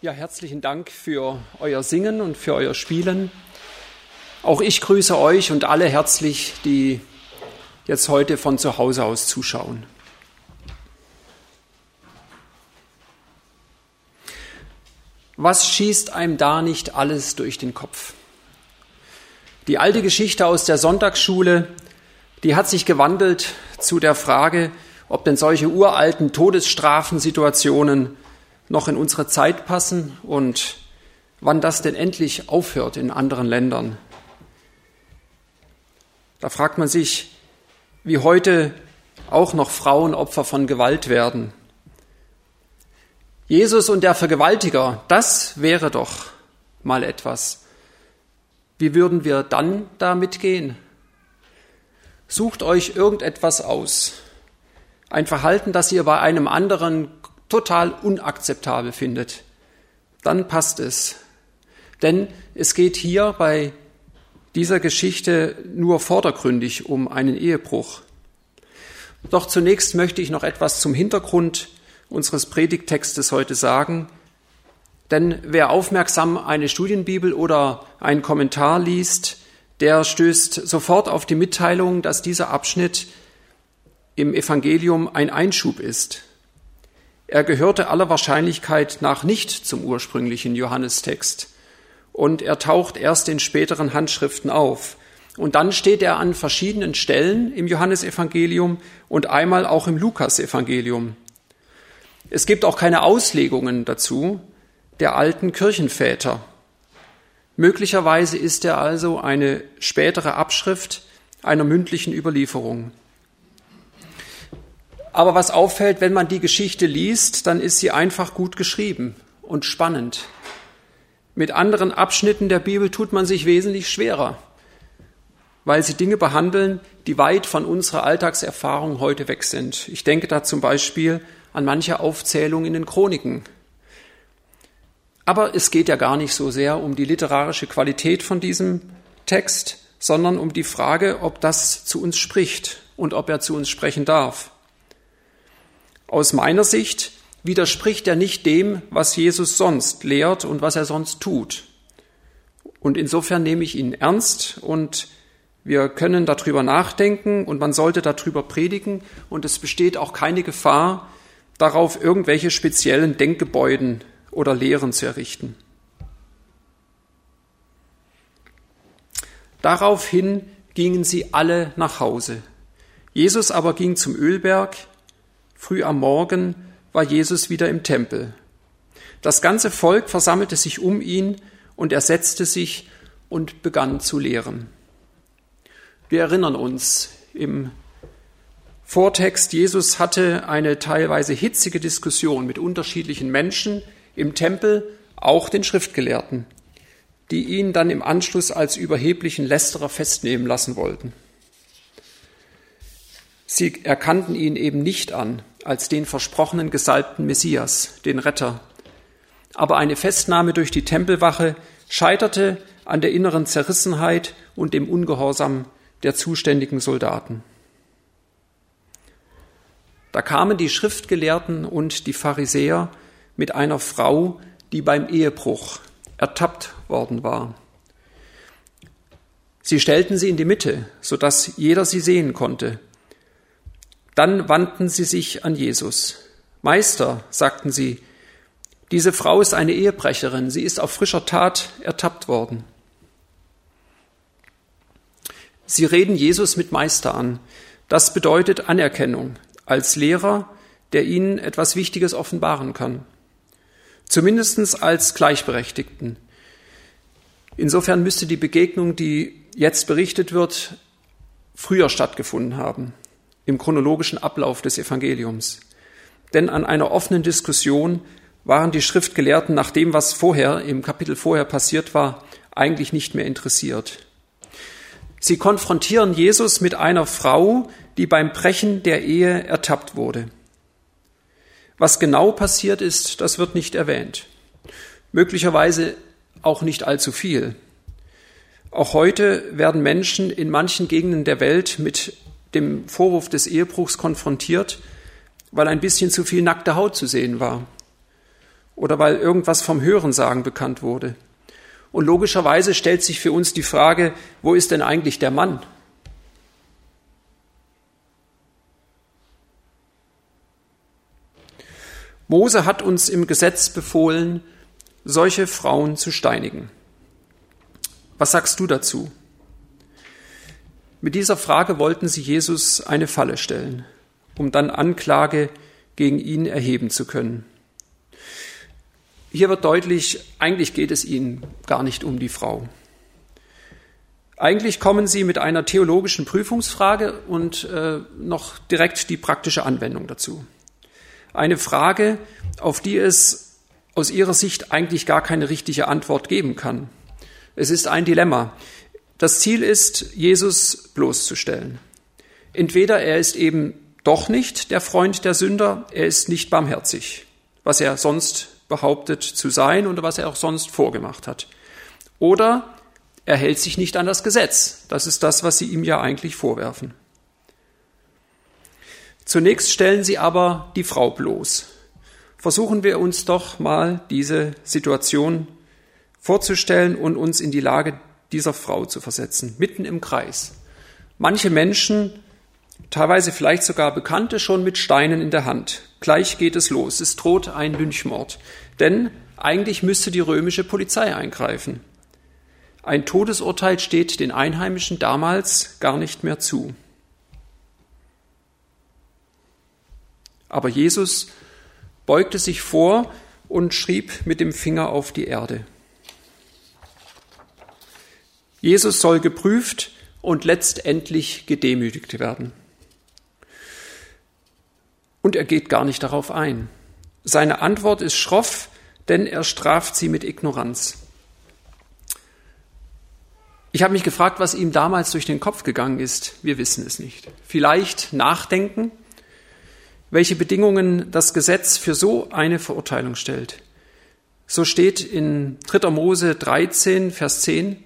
Ja, herzlichen Dank für euer Singen und für euer Spielen. Auch ich grüße euch und alle herzlich, die jetzt heute von zu Hause aus zuschauen. Was schießt einem da nicht alles durch den Kopf? Die alte Geschichte aus der Sonntagsschule, die hat sich gewandelt zu der Frage, ob denn solche uralten Todesstrafensituationen noch in unsere Zeit passen und wann das denn endlich aufhört in anderen Ländern. Da fragt man sich, wie heute auch noch Frauen Opfer von Gewalt werden. Jesus und der Vergewaltiger, das wäre doch mal etwas. Wie würden wir dann da mitgehen? Sucht euch irgendetwas aus. Ein Verhalten, das ihr bei einem anderen total unakzeptabel findet, dann passt es. Denn es geht hier bei dieser Geschichte nur vordergründig um einen Ehebruch. Doch zunächst möchte ich noch etwas zum Hintergrund unseres Predigttextes heute sagen. Denn wer aufmerksam eine Studienbibel oder einen Kommentar liest, der stößt sofort auf die Mitteilung, dass dieser Abschnitt im Evangelium ein Einschub ist. Er gehörte aller Wahrscheinlichkeit nach nicht zum ursprünglichen Johannestext und er taucht erst in späteren Handschriften auf. Und dann steht er an verschiedenen Stellen im Johannesevangelium und einmal auch im Lukasevangelium. Es gibt auch keine Auslegungen dazu der alten Kirchenväter. Möglicherweise ist er also eine spätere Abschrift einer mündlichen Überlieferung. Aber was auffällt, wenn man die Geschichte liest, dann ist sie einfach gut geschrieben und spannend. Mit anderen Abschnitten der Bibel tut man sich wesentlich schwerer, weil sie Dinge behandeln, die weit von unserer Alltagserfahrung heute weg sind. Ich denke da zum Beispiel an manche Aufzählung in den Chroniken. Aber es geht ja gar nicht so sehr um die literarische Qualität von diesem Text, sondern um die Frage, ob das zu uns spricht und ob er zu uns sprechen darf. Aus meiner Sicht widerspricht er nicht dem, was Jesus sonst lehrt und was er sonst tut. Und insofern nehme ich ihn ernst und wir können darüber nachdenken und man sollte darüber predigen und es besteht auch keine Gefahr, darauf irgendwelche speziellen Denkgebäuden oder Lehren zu errichten. Daraufhin gingen sie alle nach Hause. Jesus aber ging zum Ölberg, Früh am Morgen war Jesus wieder im Tempel. Das ganze Volk versammelte sich um ihn und er setzte sich und begann zu lehren. Wir erinnern uns im Vortext, Jesus hatte eine teilweise hitzige Diskussion mit unterschiedlichen Menschen im Tempel, auch den Schriftgelehrten, die ihn dann im Anschluss als überheblichen Lästerer festnehmen lassen wollten. Sie erkannten ihn eben nicht an als den versprochenen gesalbten Messias, den Retter. Aber eine Festnahme durch die Tempelwache scheiterte an der inneren Zerrissenheit und dem Ungehorsam der zuständigen Soldaten. Da kamen die Schriftgelehrten und die Pharisäer mit einer Frau, die beim Ehebruch ertappt worden war. Sie stellten sie in die Mitte, sodass jeder sie sehen konnte. Dann wandten sie sich an Jesus. Meister, sagten sie, diese Frau ist eine Ehebrecherin, sie ist auf frischer Tat ertappt worden. Sie reden Jesus mit Meister an. Das bedeutet Anerkennung als Lehrer, der ihnen etwas Wichtiges offenbaren kann. Zumindest als Gleichberechtigten. Insofern müsste die Begegnung, die jetzt berichtet wird, früher stattgefunden haben im chronologischen Ablauf des Evangeliums. Denn an einer offenen Diskussion waren die Schriftgelehrten nach dem, was vorher im Kapitel vorher passiert war, eigentlich nicht mehr interessiert. Sie konfrontieren Jesus mit einer Frau, die beim Brechen der Ehe ertappt wurde. Was genau passiert ist, das wird nicht erwähnt. Möglicherweise auch nicht allzu viel. Auch heute werden Menschen in manchen Gegenden der Welt mit dem Vorwurf des Ehebruchs konfrontiert, weil ein bisschen zu viel nackte Haut zu sehen war. oder weil irgendwas vom Hörensagen bekannt wurde. Und logischerweise stellt sich für uns die Frage, wo ist denn eigentlich der Mann? Mose hat uns im Gesetz befohlen, solche Frauen zu steinigen. Was sagst du dazu? Mit dieser Frage wollten sie Jesus eine Falle stellen, um dann Anklage gegen ihn erheben zu können. Hier wird deutlich, eigentlich geht es ihnen gar nicht um die Frau. Eigentlich kommen sie mit einer theologischen Prüfungsfrage und äh, noch direkt die praktische Anwendung dazu. Eine Frage, auf die es aus ihrer Sicht eigentlich gar keine richtige Antwort geben kann. Es ist ein Dilemma. Das Ziel ist, Jesus bloßzustellen. Entweder er ist eben doch nicht der Freund der Sünder, er ist nicht barmherzig, was er sonst behauptet zu sein und was er auch sonst vorgemacht hat. Oder er hält sich nicht an das Gesetz. Das ist das, was sie ihm ja eigentlich vorwerfen. Zunächst stellen sie aber die Frau bloß. Versuchen wir uns doch mal diese Situation vorzustellen und uns in die Lage dieser Frau zu versetzen, mitten im Kreis. Manche Menschen, teilweise vielleicht sogar Bekannte, schon mit Steinen in der Hand. Gleich geht es los. Es droht ein Lynchmord. Denn eigentlich müsste die römische Polizei eingreifen. Ein Todesurteil steht den Einheimischen damals gar nicht mehr zu. Aber Jesus beugte sich vor und schrieb mit dem Finger auf die Erde. Jesus soll geprüft und letztendlich gedemütigt werden. Und er geht gar nicht darauf ein. Seine Antwort ist schroff, denn er straft sie mit Ignoranz. Ich habe mich gefragt, was ihm damals durch den Kopf gegangen ist. Wir wissen es nicht. Vielleicht nachdenken, welche Bedingungen das Gesetz für so eine Verurteilung stellt. So steht in 3. Mose 13, Vers 10,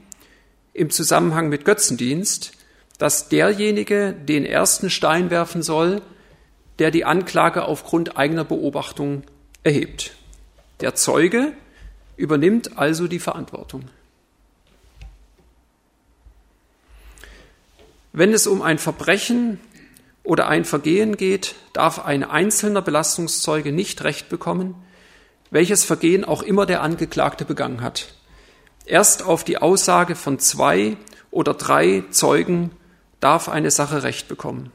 im Zusammenhang mit Götzendienst, dass derjenige den ersten Stein werfen soll, der die Anklage aufgrund eigener Beobachtung erhebt. Der Zeuge übernimmt also die Verantwortung. Wenn es um ein Verbrechen oder ein Vergehen geht, darf ein einzelner Belastungszeuge nicht Recht bekommen, welches Vergehen auch immer der Angeklagte begangen hat. Erst auf die Aussage von zwei oder drei Zeugen darf eine Sache Recht bekommen.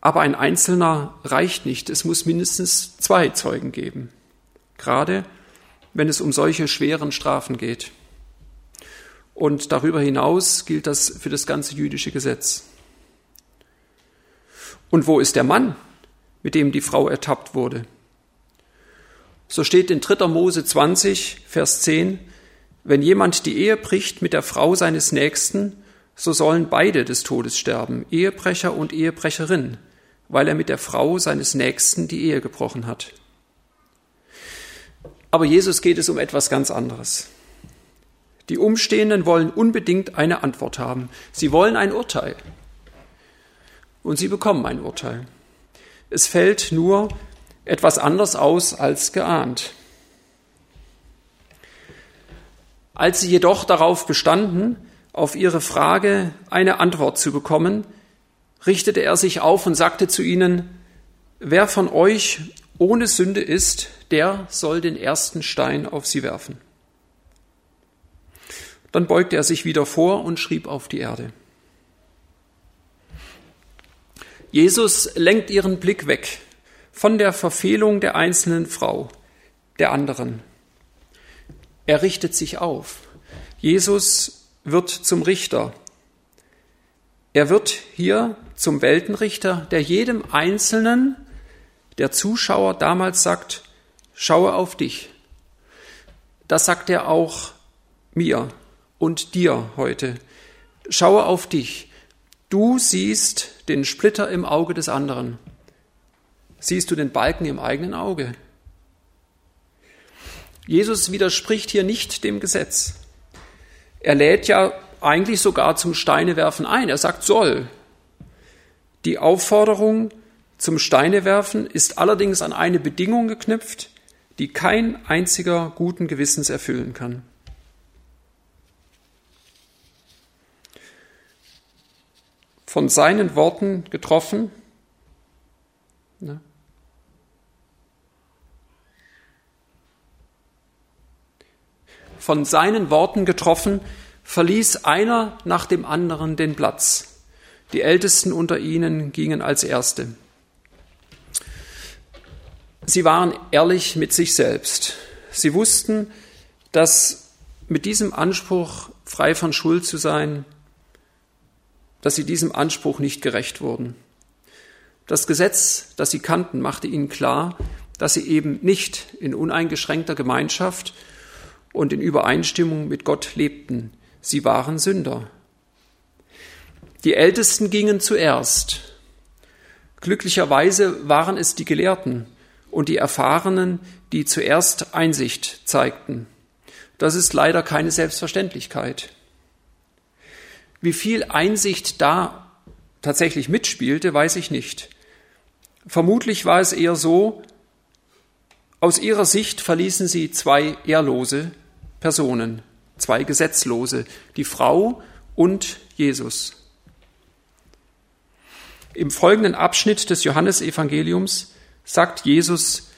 Aber ein Einzelner reicht nicht. Es muss mindestens zwei Zeugen geben. Gerade wenn es um solche schweren Strafen geht. Und darüber hinaus gilt das für das ganze jüdische Gesetz. Und wo ist der Mann, mit dem die Frau ertappt wurde? So steht in 3. Mose 20, Vers 10, wenn jemand die Ehe bricht mit der Frau seines Nächsten, so sollen beide des Todes sterben, Ehebrecher und Ehebrecherin, weil er mit der Frau seines Nächsten die Ehe gebrochen hat. Aber Jesus geht es um etwas ganz anderes. Die Umstehenden wollen unbedingt eine Antwort haben. Sie wollen ein Urteil. Und sie bekommen ein Urteil. Es fällt nur etwas anders aus als geahnt. Als sie jedoch darauf bestanden, auf ihre Frage eine Antwort zu bekommen, richtete er sich auf und sagte zu ihnen, wer von euch ohne Sünde ist, der soll den ersten Stein auf sie werfen. Dann beugte er sich wieder vor und schrieb auf die Erde. Jesus lenkt ihren Blick weg von der Verfehlung der einzelnen Frau, der anderen. Er richtet sich auf. Jesus wird zum Richter. Er wird hier zum Weltenrichter, der jedem Einzelnen, der Zuschauer damals sagt, schaue auf dich. Das sagt er auch mir und dir heute. Schaue auf dich. Du siehst den Splitter im Auge des anderen. Siehst du den Balken im eigenen Auge? Jesus widerspricht hier nicht dem Gesetz. Er lädt ja eigentlich sogar zum Steinewerfen ein. Er sagt soll. Die Aufforderung zum Steinewerfen ist allerdings an eine Bedingung geknüpft, die kein einziger guten Gewissens erfüllen kann. Von seinen Worten getroffen, ne? Von seinen Worten getroffen, verließ einer nach dem anderen den Platz. Die Ältesten unter ihnen gingen als Erste. Sie waren ehrlich mit sich selbst. Sie wussten, dass mit diesem Anspruch, frei von Schuld zu sein, dass sie diesem Anspruch nicht gerecht wurden. Das Gesetz, das sie kannten, machte ihnen klar, dass sie eben nicht in uneingeschränkter Gemeinschaft und in Übereinstimmung mit Gott lebten. Sie waren Sünder. Die Ältesten gingen zuerst. Glücklicherweise waren es die Gelehrten und die Erfahrenen, die zuerst Einsicht zeigten. Das ist leider keine Selbstverständlichkeit. Wie viel Einsicht da tatsächlich mitspielte, weiß ich nicht. Vermutlich war es eher so, aus ihrer Sicht verließen sie zwei ehrlose Personen, zwei Gesetzlose, die Frau und Jesus. Im folgenden Abschnitt des Johannesevangeliums sagt Jesus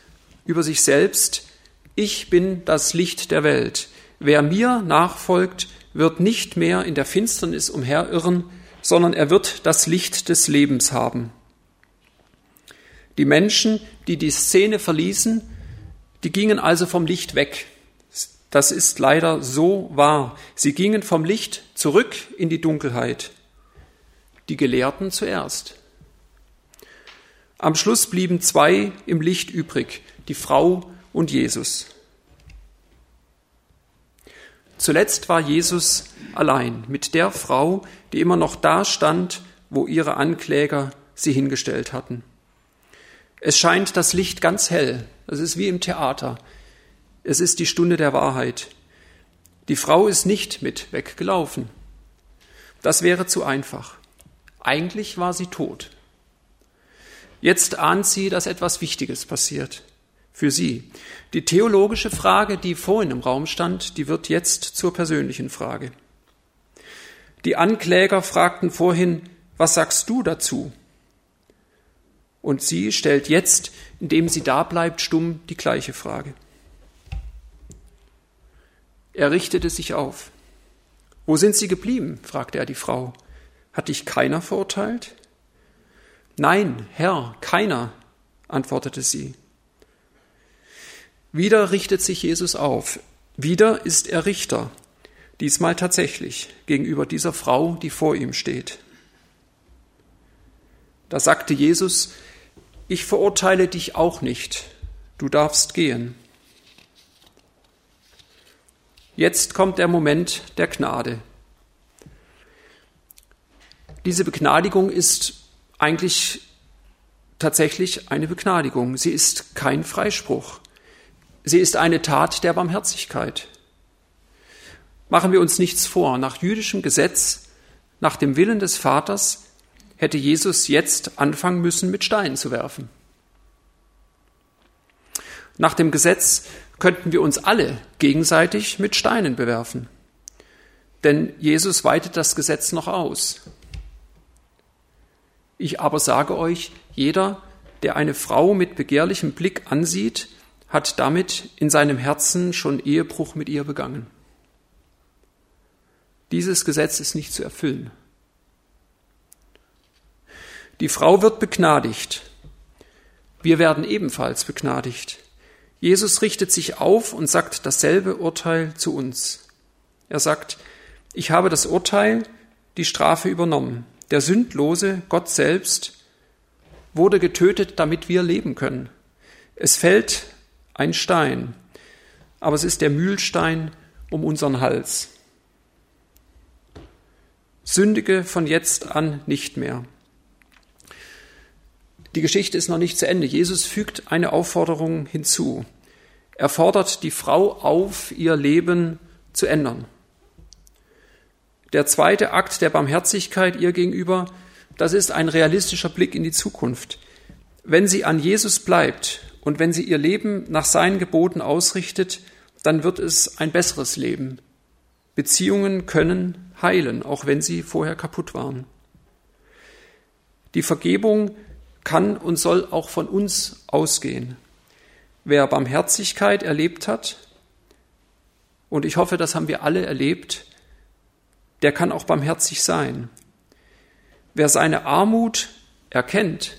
über sich selbst, ich bin das Licht der Welt. Wer mir nachfolgt, wird nicht mehr in der Finsternis umherirren, sondern er wird das Licht des Lebens haben. Die Menschen, die die Szene verließen, die gingen also vom Licht weg. Das ist leider so wahr. Sie gingen vom Licht zurück in die Dunkelheit. Die Gelehrten zuerst. Am Schluss blieben zwei im Licht übrig, die Frau und Jesus. Zuletzt war Jesus allein mit der Frau, die immer noch da stand, wo ihre Ankläger sie hingestellt hatten. Es scheint das Licht ganz hell. Es ist wie im Theater. Es ist die Stunde der Wahrheit. Die Frau ist nicht mit weggelaufen. Das wäre zu einfach. Eigentlich war sie tot. Jetzt ahnt sie, dass etwas Wichtiges passiert. Für sie. Die theologische Frage, die vorhin im Raum stand, die wird jetzt zur persönlichen Frage. Die Ankläger fragten vorhin, was sagst du dazu? Und sie stellt jetzt, indem sie da bleibt, stumm die gleiche Frage. Er richtete sich auf. Wo sind Sie geblieben? fragte er die Frau. Hat dich keiner verurteilt? Nein, Herr, keiner, antwortete sie. Wieder richtet sich Jesus auf. Wieder ist er Richter. Diesmal tatsächlich gegenüber dieser Frau, die vor ihm steht. Da sagte Jesus, ich verurteile dich auch nicht. Du darfst gehen. Jetzt kommt der Moment der Gnade. Diese Begnadigung ist eigentlich tatsächlich eine Begnadigung. Sie ist kein Freispruch. Sie ist eine Tat der Barmherzigkeit. Machen wir uns nichts vor. Nach jüdischem Gesetz, nach dem Willen des Vaters, hätte Jesus jetzt anfangen müssen, mit Steinen zu werfen. Nach dem Gesetz könnten wir uns alle gegenseitig mit Steinen bewerfen. Denn Jesus weitet das Gesetz noch aus. Ich aber sage euch, jeder, der eine Frau mit begehrlichem Blick ansieht, hat damit in seinem Herzen schon Ehebruch mit ihr begangen. Dieses Gesetz ist nicht zu erfüllen. Die Frau wird begnadigt. Wir werden ebenfalls begnadigt. Jesus richtet sich auf und sagt dasselbe Urteil zu uns. Er sagt, ich habe das Urteil, die Strafe übernommen. Der Sündlose, Gott selbst, wurde getötet, damit wir leben können. Es fällt ein Stein, aber es ist der Mühlstein um unseren Hals. Sündige von jetzt an nicht mehr. Die Geschichte ist noch nicht zu Ende. Jesus fügt eine Aufforderung hinzu. Er fordert die Frau auf, ihr Leben zu ändern. Der zweite Akt der Barmherzigkeit ihr gegenüber, das ist ein realistischer Blick in die Zukunft. wenn sie an Jesus bleibt und wenn sie ihr Leben nach seinen Geboten ausrichtet, dann wird es ein besseres Leben. Beziehungen können heilen, auch wenn sie vorher kaputt waren. Die Vergebung kann und soll auch von uns ausgehen. Wer Barmherzigkeit erlebt hat, und ich hoffe, das haben wir alle erlebt, der kann auch barmherzig sein. Wer seine Armut erkennt,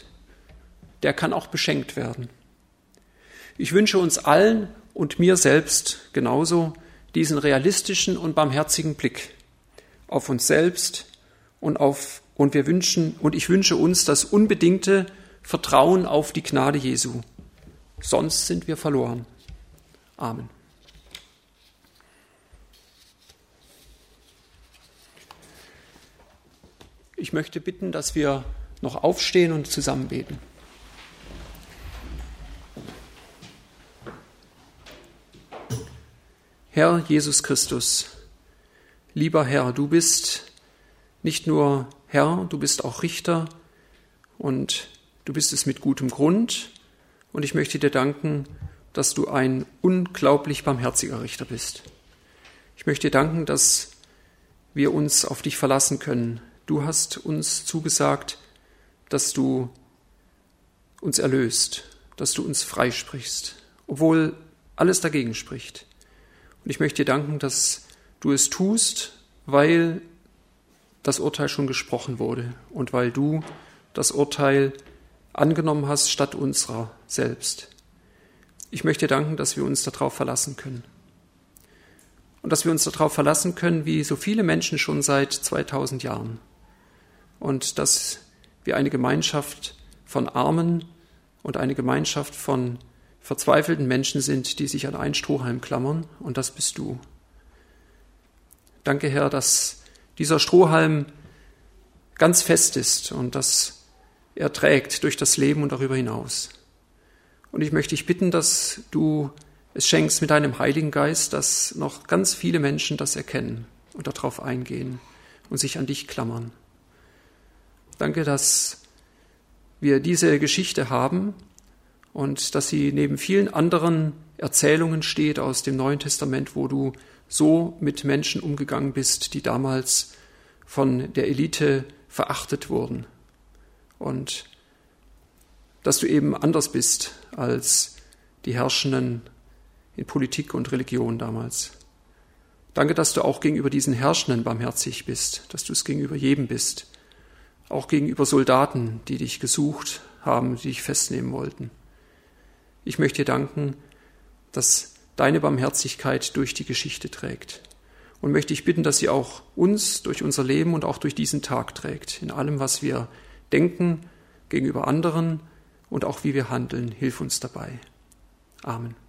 der kann auch beschenkt werden. Ich wünsche uns allen und mir selbst genauso diesen realistischen und barmherzigen Blick auf uns selbst und auf und wir wünschen und ich wünsche uns das unbedingte Vertrauen auf die Gnade Jesu. Sonst sind wir verloren. Amen. Ich möchte bitten, dass wir noch aufstehen und zusammen beten. Herr Jesus Christus, lieber Herr, du bist nicht nur Herr, du bist auch Richter und du bist es mit gutem Grund. Und ich möchte dir danken, dass du ein unglaublich barmherziger Richter bist. Ich möchte dir danken, dass wir uns auf dich verlassen können. Du hast uns zugesagt, dass du uns erlöst, dass du uns freisprichst, obwohl alles dagegen spricht. Und ich möchte dir danken, dass du es tust, weil das Urteil schon gesprochen wurde und weil du das Urteil angenommen hast statt unserer selbst. Ich möchte danken, dass wir uns darauf verlassen können. Und dass wir uns darauf verlassen können, wie so viele Menschen schon seit 2000 Jahren. Und dass wir eine Gemeinschaft von Armen und eine Gemeinschaft von verzweifelten Menschen sind, die sich an einen Strohhalm klammern, und das bist du. Danke, Herr, dass dieser Strohhalm ganz fest ist und dass er trägt durch das Leben und darüber hinaus. Und ich möchte dich bitten, dass du es schenkst mit deinem Heiligen Geist, dass noch ganz viele Menschen das erkennen und darauf eingehen und sich an dich klammern. Danke, dass wir diese Geschichte haben und dass sie neben vielen anderen Erzählungen steht aus dem Neuen Testament, wo du so mit Menschen umgegangen bist, die damals von der Elite verachtet wurden. Und dass du eben anders bist als die Herrschenden in Politik und Religion damals. Danke, dass du auch gegenüber diesen Herrschenden barmherzig bist, dass du es gegenüber jedem bist, auch gegenüber Soldaten, die dich gesucht haben, die dich festnehmen wollten. Ich möchte dir danken, dass deine Barmherzigkeit durch die Geschichte trägt. Und möchte ich bitten, dass sie auch uns durch unser Leben und auch durch diesen Tag trägt. In allem, was wir denken gegenüber anderen und auch wie wir handeln. Hilf uns dabei. Amen.